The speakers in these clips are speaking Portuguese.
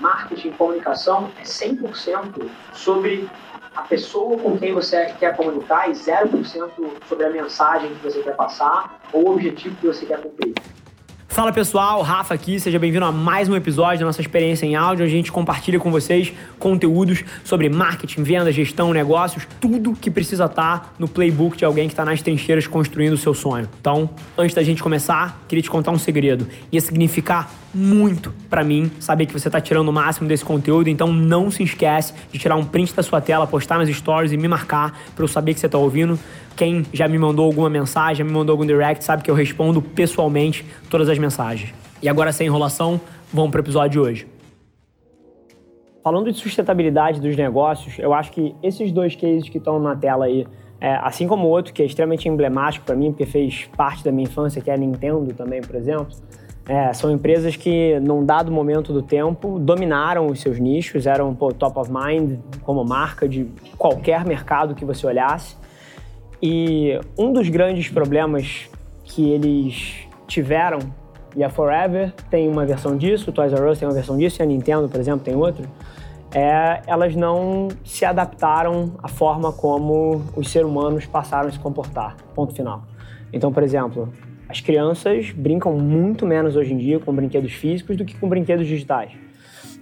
marketing, comunicação é 100% sobre a pessoa com quem você quer comunicar e 0% sobre a mensagem que você quer passar ou o objetivo que você quer cumprir. Fala pessoal, Rafa aqui, seja bem-vindo a mais um episódio da nossa experiência em áudio, a gente compartilha com vocês conteúdos sobre marketing, venda, gestão, negócios, tudo que precisa estar no playbook de alguém que está nas trincheiras construindo o seu sonho. Então, antes da gente começar, queria te contar um segredo. Ia significar muito para mim saber que você está tirando o máximo desse conteúdo, então não se esquece de tirar um print da sua tela, postar nas stories e me marcar para eu saber que você está ouvindo. Quem já me mandou alguma mensagem, já me mandou algum direct, sabe que eu respondo pessoalmente todas as mensagens. E agora, sem enrolação, vamos para o episódio de hoje. Falando de sustentabilidade dos negócios, eu acho que esses dois cases que estão na tela aí, é, assim como o outro que é extremamente emblemático para mim, porque fez parte da minha infância, que é a Nintendo também, por exemplo, é, são empresas que, num dado momento do tempo, dominaram os seus nichos, eram pô, top of mind como marca de qualquer mercado que você olhasse. E um dos grandes problemas que eles tiveram, e a Forever tem uma versão disso, o Toys R Us tem uma versão disso, e a Nintendo, por exemplo, tem outra, é, elas não se adaptaram à forma como os seres humanos passaram a se comportar. Ponto final. Então, por exemplo, as crianças brincam muito menos hoje em dia com brinquedos físicos do que com brinquedos digitais.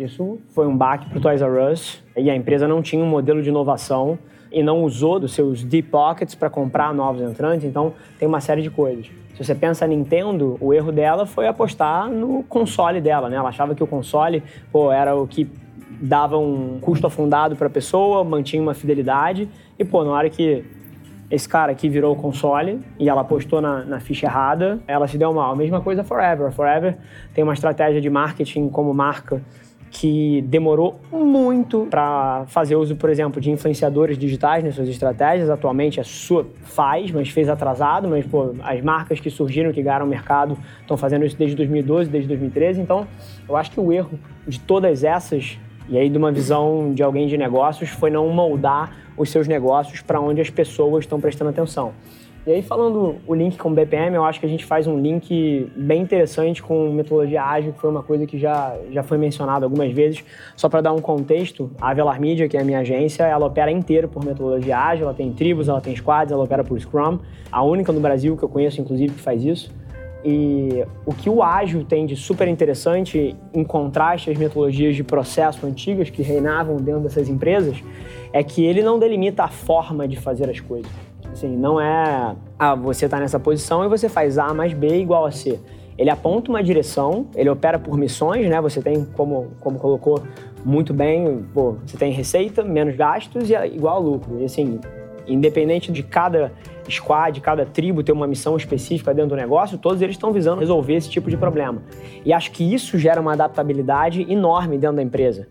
Isso foi um baque para o Toys R Us e a empresa não tinha um modelo de inovação e não usou dos seus deep pockets para comprar novos entrantes, então tem uma série de coisas. Se você pensa a Nintendo, o erro dela foi apostar no console dela, né? Ela achava que o console pô, era o que dava um custo afundado para a pessoa, mantinha uma fidelidade e pô, na hora que esse cara aqui virou o console e ela apostou na, na, ficha errada, ela se deu mal. A mesma coisa Forever. Forever tem uma estratégia de marketing como marca que demorou muito para fazer uso, por exemplo, de influenciadores digitais nas suas estratégias. Atualmente a sua faz, mas fez atrasado, mas pô, as marcas que surgiram, que ganharam mercado, estão fazendo isso desde 2012, desde 2013. Então, eu acho que o erro de todas essas, e aí de uma visão de alguém de negócios, foi não moldar os seus negócios para onde as pessoas estão prestando atenção. E aí, falando o link com o BPM, eu acho que a gente faz um link bem interessante com metodologia ágil, que foi uma coisa que já, já foi mencionada algumas vezes. Só para dar um contexto, a Avelar Media, que é a minha agência, ela opera inteiro por metodologia ágil, ela tem tribos, ela tem squads, ela opera por Scrum. A única no Brasil que eu conheço, inclusive, que faz isso. E o que o ágil tem de super interessante, em contraste às metodologias de processo antigas que reinavam dentro dessas empresas, é que ele não delimita a forma de fazer as coisas. Assim, não é, ah, você está nessa posição e você faz A mais B igual a C. Ele aponta uma direção, ele opera por missões, né? Você tem, como, como colocou muito bem, pô, você tem receita, menos gastos e é igual lucro. E assim, independente de cada squad, cada tribo ter uma missão específica dentro do negócio, todos eles estão visando resolver esse tipo de problema. E acho que isso gera uma adaptabilidade enorme dentro da empresa.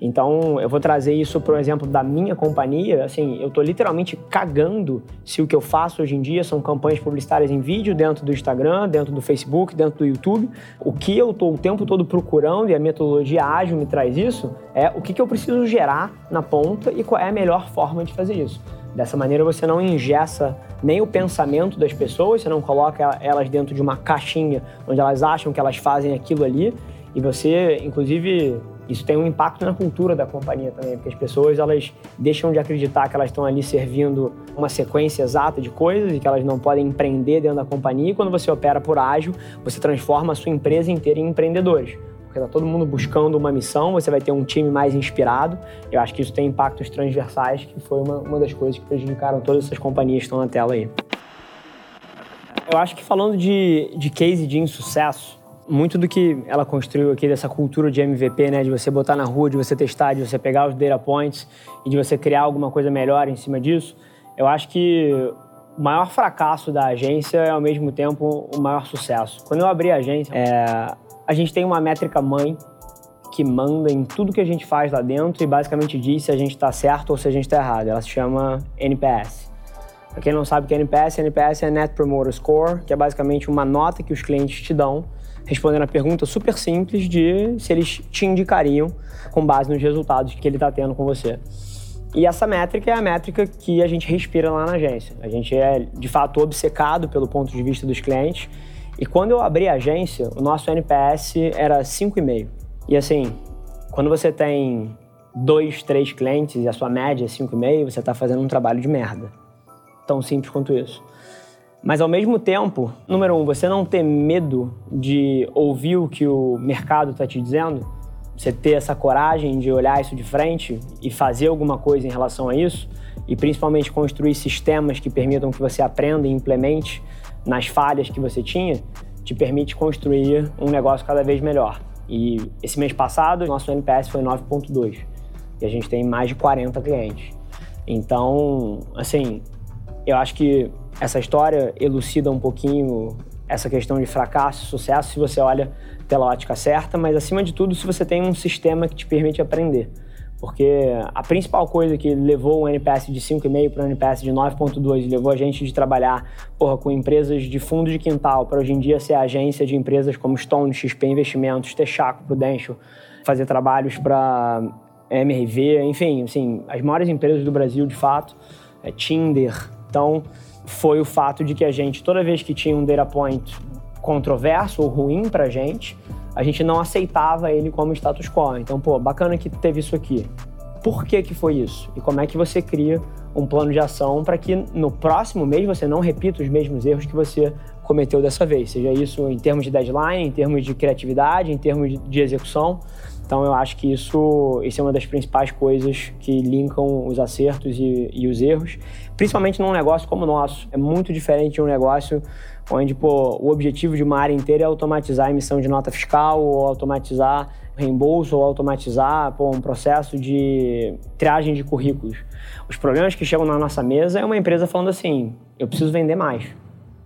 Então, eu vou trazer isso por exemplo da minha companhia. Assim, eu estou literalmente cagando se o que eu faço hoje em dia são campanhas publicitárias em vídeo dentro do Instagram, dentro do Facebook, dentro do YouTube. O que eu estou o tempo todo procurando e a metodologia ágil me traz isso é o que, que eu preciso gerar na ponta e qual é a melhor forma de fazer isso. Dessa maneira, você não ingessa nem o pensamento das pessoas, você não coloca elas dentro de uma caixinha onde elas acham que elas fazem aquilo ali e você, inclusive, isso tem um impacto na cultura da companhia também, porque as pessoas elas deixam de acreditar que elas estão ali servindo uma sequência exata de coisas e que elas não podem empreender dentro da companhia. E quando você opera por ágil, você transforma a sua empresa inteira em empreendedores. Porque está todo mundo buscando uma missão, você vai ter um time mais inspirado. Eu acho que isso tem impactos transversais, que foi uma, uma das coisas que prejudicaram todas essas companhias que estão na tela aí. Eu acho que falando de, de case de insucesso, muito do que ela construiu aqui dessa cultura de MVP, né, de você botar na rua, de você testar, de você pegar os data points e de você criar alguma coisa melhor em cima disso, eu acho que o maior fracasso da agência é ao mesmo tempo o maior sucesso. Quando eu abri a agência, é, a gente tem uma métrica mãe que manda em tudo que a gente faz lá dentro e basicamente diz se a gente está certo ou se a gente está errado. Ela se chama NPS. Para quem não sabe o que é NPS, NPS é Net Promoter Score, que é basicamente uma nota que os clientes te dão respondendo a pergunta super simples de se eles te indicariam com base nos resultados que ele está tendo com você. E essa métrica é a métrica que a gente respira lá na agência. A gente é, de fato, obcecado pelo ponto de vista dos clientes. E quando eu abri a agência, o nosso NPS era 5,5. E assim, quando você tem dois, três clientes e a sua média é 5,5, você está fazendo um trabalho de merda. Tão simples quanto isso. Mas ao mesmo tempo, número um, você não ter medo de ouvir o que o mercado está te dizendo, você ter essa coragem de olhar isso de frente e fazer alguma coisa em relação a isso, e principalmente construir sistemas que permitam que você aprenda e implemente nas falhas que você tinha, te permite construir um negócio cada vez melhor. E esse mês passado, nosso NPS foi 9.2 e a gente tem mais de 40 clientes. Então, assim, eu acho que essa história elucida um pouquinho essa questão de fracasso sucesso se você olha pela ótica certa, mas acima de tudo, se você tem um sistema que te permite aprender. Porque a principal coisa que levou o NPS de 5,5 para o NPS de 9,2 e levou a gente de trabalhar porra, com empresas de fundo de quintal para hoje em dia ser agência de empresas como Stone, XP Investimentos, Texaco, Prudential, fazer trabalhos para MRV, enfim, assim, as maiores empresas do Brasil, de fato, é Tinder. Então, foi o fato de que a gente, toda vez que tinha um data point controverso ou ruim para gente, a gente não aceitava ele como status quo. Então, pô, bacana que teve isso aqui. Por que que foi isso? E como é que você cria um plano de ação para que no próximo mês você não repita os mesmos erros que você cometeu dessa vez? Seja isso em termos de deadline, em termos de criatividade, em termos de execução. Então eu acho que isso, isso é uma das principais coisas que linkam os acertos e, e, os erros, principalmente num negócio como o nosso. É muito diferente de um negócio onde pô, o objetivo de uma área inteira é automatizar a emissão de nota fiscal, ou automatizar reembolso, ou automatizar pô, um processo de triagem de currículos. Os problemas que chegam na nossa mesa é uma empresa falando assim: eu preciso vender mais.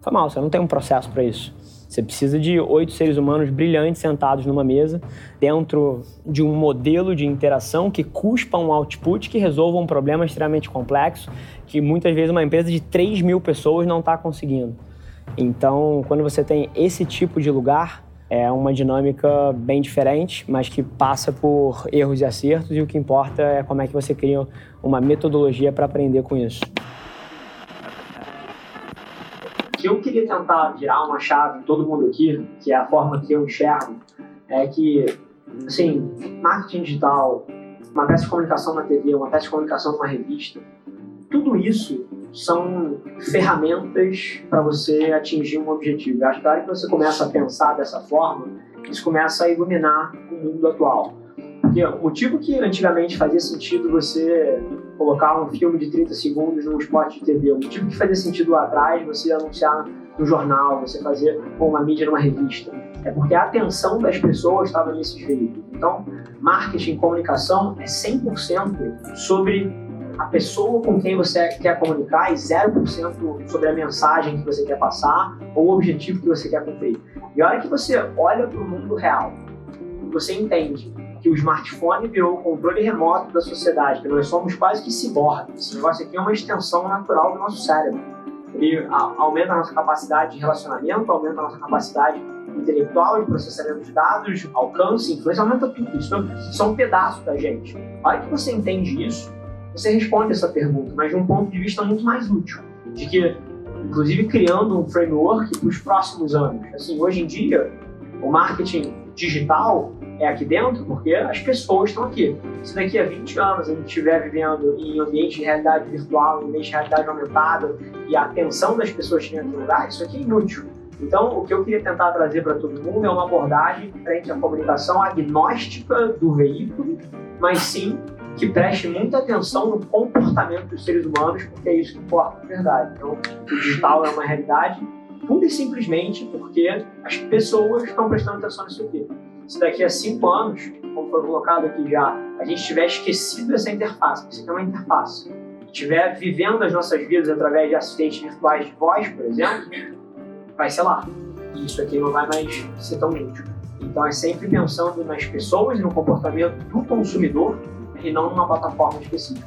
Foi mal, você não tem um processo para isso. Você precisa de oito seres humanos brilhantes sentados numa mesa, dentro de um modelo de interação que cuspa um output que resolva um problema extremamente complexo, que muitas vezes uma empresa de 3 mil pessoas não está conseguindo. Então, quando você tem esse tipo de lugar, é uma dinâmica bem diferente, mas que passa por erros e acertos, e o que importa é como é que você cria uma metodologia para aprender com isso que eu queria tentar virar uma chave em todo mundo aqui, que é a forma que eu enxergo, é que, assim, marketing digital, uma peça de comunicação na TV, uma peça de comunicação numa revista, tudo isso são ferramentas para você atingir um objetivo. Eu acho que a hora que você começa a pensar dessa forma, isso começa a iluminar o mundo atual. Porque o motivo que antigamente fazia sentido você colocar um filme de 30 segundos num spot de TV, o motivo que fazia sentido lá atrás você anunciar no jornal, você fazer com uma mídia numa revista, é porque a atenção das pessoas estava nesses veículos. Então, marketing, comunicação é 100% sobre a pessoa com quem você quer comunicar e 0% sobre a mensagem que você quer passar ou o objetivo que você quer cumprir. E a hora que você olha para o mundo real, você entende que o smartphone virou o controle remoto da sociedade, que nós somos quase que ciborgues. Esse negócio aqui é uma extensão natural do nosso cérebro. Ele aumenta a nossa capacidade de relacionamento, aumenta a nossa capacidade intelectual de processamento de dados, alcance, influência, aumenta tudo. Isso são um pedaço da gente. A hora que você entende isso, você responde essa pergunta, mas de um ponto de vista muito mais útil. De que, inclusive, criando um framework para os próximos anos. Assim, hoje em dia, o marketing digital é aqui dentro porque as pessoas estão aqui. Se daqui a 20 anos a gente estiver vivendo em ambiente de realidade virtual, em ambiente de realidade aumentada e a atenção das pessoas estiver em lugar, isso aqui é inútil. Então, o que eu queria tentar trazer para todo mundo é uma abordagem frente à comunicação agnóstica do veículo, mas sim que preste muita atenção no comportamento dos seres humanos, porque é isso que importa de verdade. Então, o digital é uma realidade pura e simplesmente porque as pessoas estão prestando atenção nisso aqui se daqui a cinco anos, como foi colocado aqui já, a gente tiver esquecido essa interface, isso aqui é uma interface, estiver vivendo as nossas vidas através de assistentes virtuais de voz, por exemplo, vai ser lá. E isso aqui não vai mais ser tão útil. Então é sempre pensando nas pessoas e no comportamento do consumidor e não numa plataforma específica.